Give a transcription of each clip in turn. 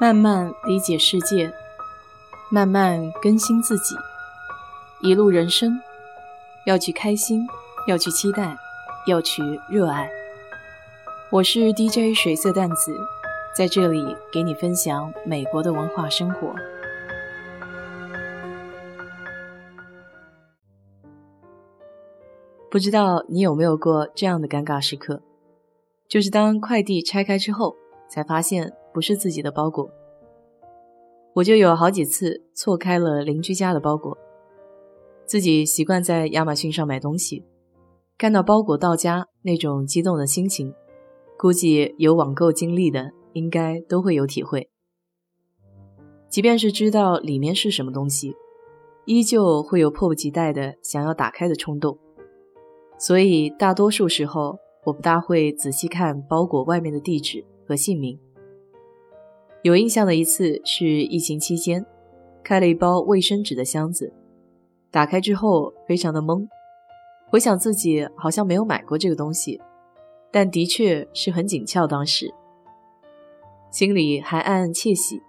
慢慢理解世界，慢慢更新自己。一路人生，要去开心，要去期待，要去热爱。我是 DJ 水色淡子，在这里给你分享美国的文化生活。不知道你有没有过这样的尴尬时刻，就是当快递拆开之后，才发现。不是自己的包裹，我就有好几次错开了邻居家的包裹。自己习惯在亚马逊上买东西，看到包裹到家那种激动的心情，估计有网购经历的应该都会有体会。即便是知道里面是什么东西，依旧会有迫不及待的想要打开的冲动。所以大多数时候，我不大会仔细看包裹外面的地址和姓名。有印象的一次是疫情期间，开了一包卫生纸的箱子，打开之后非常的懵，回想自己好像没有买过这个东西，但的确是很紧俏，当时心里还暗暗窃喜，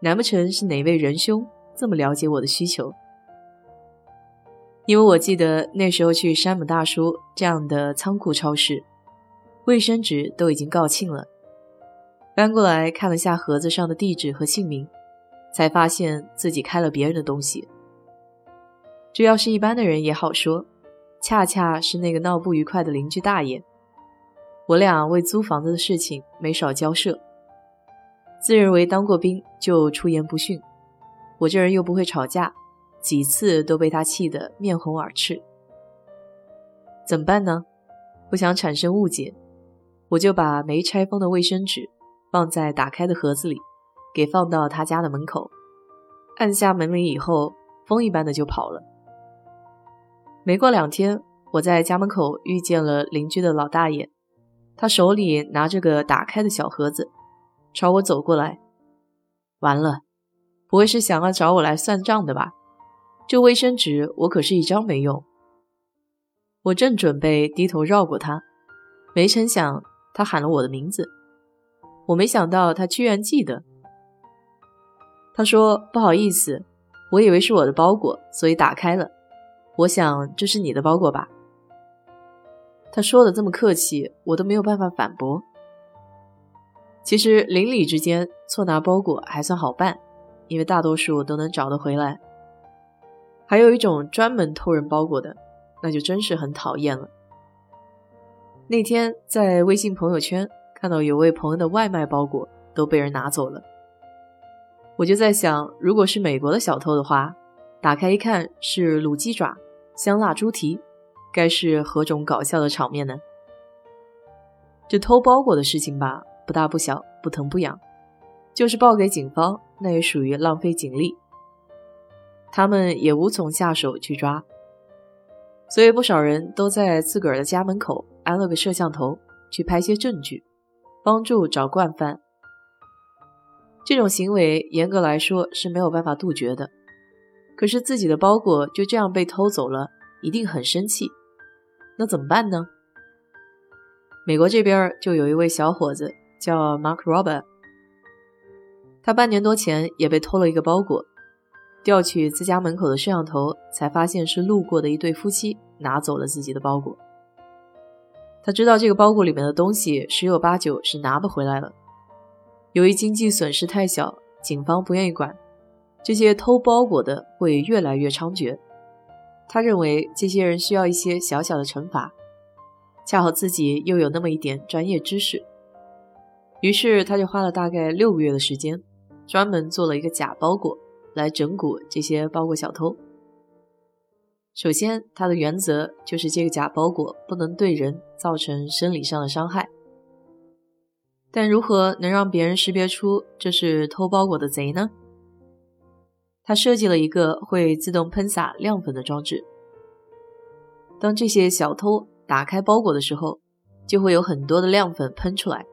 难不成是哪位仁兄这么了解我的需求？因为我记得那时候去山姆大叔这样的仓库超市，卫生纸都已经告罄了。搬过来看了下盒子上的地址和姓名，才发现自己开了别人的东西。这要是一般的人也好说，恰恰是那个闹不愉快的邻居大爷。我俩为租房子的事情没少交涉，自认为当过兵就出言不逊，我这人又不会吵架，几次都被他气得面红耳赤。怎么办呢？不想产生误解，我就把没拆封的卫生纸。放在打开的盒子里，给放到他家的门口，按下门铃以后，风一般的就跑了。没过两天，我在家门口遇见了邻居的老大爷，他手里拿着个打开的小盒子，朝我走过来。完了，不会是想要找我来算账的吧？这卫生纸我可是一张没用。我正准备低头绕过他，没成想他喊了我的名字。我没想到他居然记得。他说：“不好意思，我以为是我的包裹，所以打开了。我想这是你的包裹吧？”他说的这么客气，我都没有办法反驳。其实邻里之间错拿包裹还算好办，因为大多数都能找得回来。还有一种专门偷人包裹的，那就真是很讨厌了。那天在微信朋友圈。看到有位朋友的外卖包裹都被人拿走了，我就在想，如果是美国的小偷的话，打开一看是卤鸡爪、香辣猪蹄，该是何种搞笑的场面呢？这偷包裹的事情吧，不大不小，不疼不痒，就是报给警方，那也属于浪费警力，他们也无从下手去抓，所以不少人都在自个儿的家门口安了个摄像头，去拍些证据。帮助找惯犯，这种行为严格来说是没有办法杜绝的。可是自己的包裹就这样被偷走了，一定很生气。那怎么办呢？美国这边就有一位小伙子叫 Mark Robert，他半年多前也被偷了一个包裹，调取自家门口的摄像头，才发现是路过的一对夫妻拿走了自己的包裹。他知道这个包裹里面的东西十有八九是拿不回来了。由于经济损失太小，警方不愿意管，这些偷包裹的会越来越猖獗。他认为这些人需要一些小小的惩罚，恰好自己又有那么一点专业知识，于是他就花了大概六个月的时间，专门做了一个假包裹来整蛊这些包裹小偷。首先，它的原则就是这个假包裹不能对人造成生理上的伤害。但如何能让别人识别出这是偷包裹的贼呢？他设计了一个会自动喷洒亮粉的装置。当这些小偷打开包裹的时候，就会有很多的亮粉喷出来。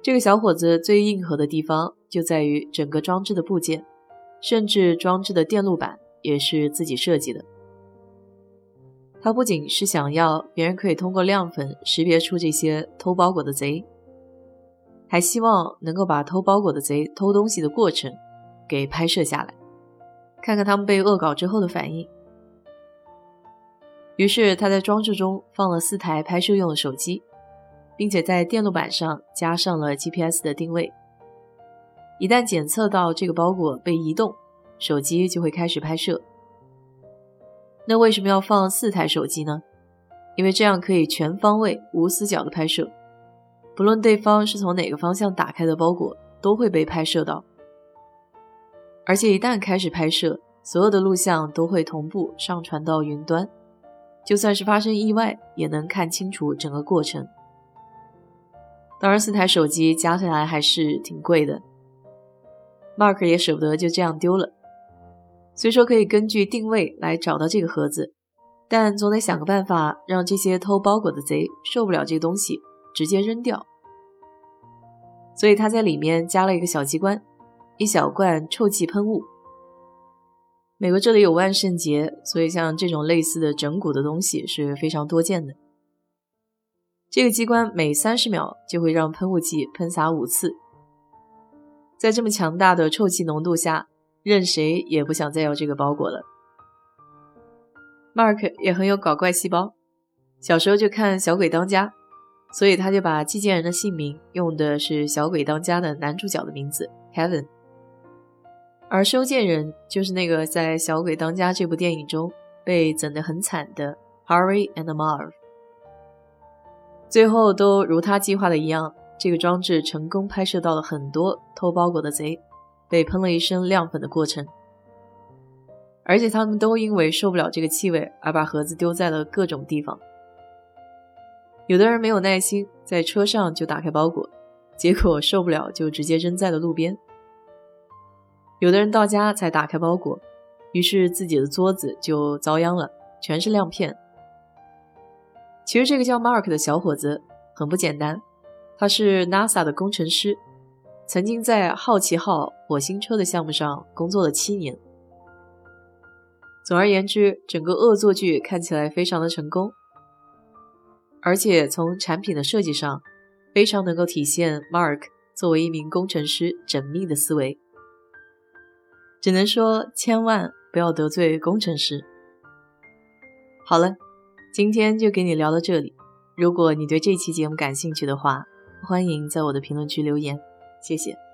这个小伙子最硬核的地方就在于整个装置的部件，甚至装置的电路板。也是自己设计的。他不仅是想要别人可以通过亮粉识别出这些偷包裹的贼，还希望能够把偷包裹的贼偷东西的过程给拍摄下来，看看他们被恶搞之后的反应。于是他在装置中放了四台拍摄用的手机，并且在电路板上加上了 GPS 的定位。一旦检测到这个包裹被移动，手机就会开始拍摄。那为什么要放四台手机呢？因为这样可以全方位、无死角的拍摄，不论对方是从哪个方向打开的包裹，都会被拍摄到。而且一旦开始拍摄，所有的录像都会同步上传到云端，就算是发生意外，也能看清楚整个过程。当然，四台手机加起来还是挺贵的，Mark 也舍不得就这样丢了。虽说可以根据定位来找到这个盒子，但总得想个办法让这些偷包裹的贼受不了这东西，直接扔掉。所以他在里面加了一个小机关，一小罐臭气喷雾。美国这里有万圣节，所以像这种类似的整蛊的东西是非常多见的。这个机关每三十秒就会让喷雾剂喷洒五次，在这么强大的臭气浓度下。任谁也不想再要这个包裹了。Mark 也很有搞怪细胞，小时候就看《小鬼当家》，所以他就把寄件人的姓名用的是《小鬼当家》的男主角的名字 Kevin，而收件人就是那个在《小鬼当家》这部电影中被整得很惨的 Harry and Marv。最后都如他计划的一样，这个装置成功拍摄到了很多偷包裹的贼。被喷了一身亮粉的过程，而且他们都因为受不了这个气味而把盒子丢在了各种地方。有的人没有耐心，在车上就打开包裹，结果受不了就直接扔在了路边。有的人到家才打开包裹，于是自己的桌子就遭殃了，全是亮片。其实这个叫 Mark 的小伙子很不简单，他是 NASA 的工程师。曾经在好奇号火星车的项目上工作了七年。总而言之，整个恶作剧看起来非常的成功，而且从产品的设计上，非常能够体现 Mark 作为一名工程师缜密的思维。只能说，千万不要得罪工程师。好了，今天就给你聊到这里。如果你对这期节目感兴趣的话，欢迎在我的评论区留言。谢谢。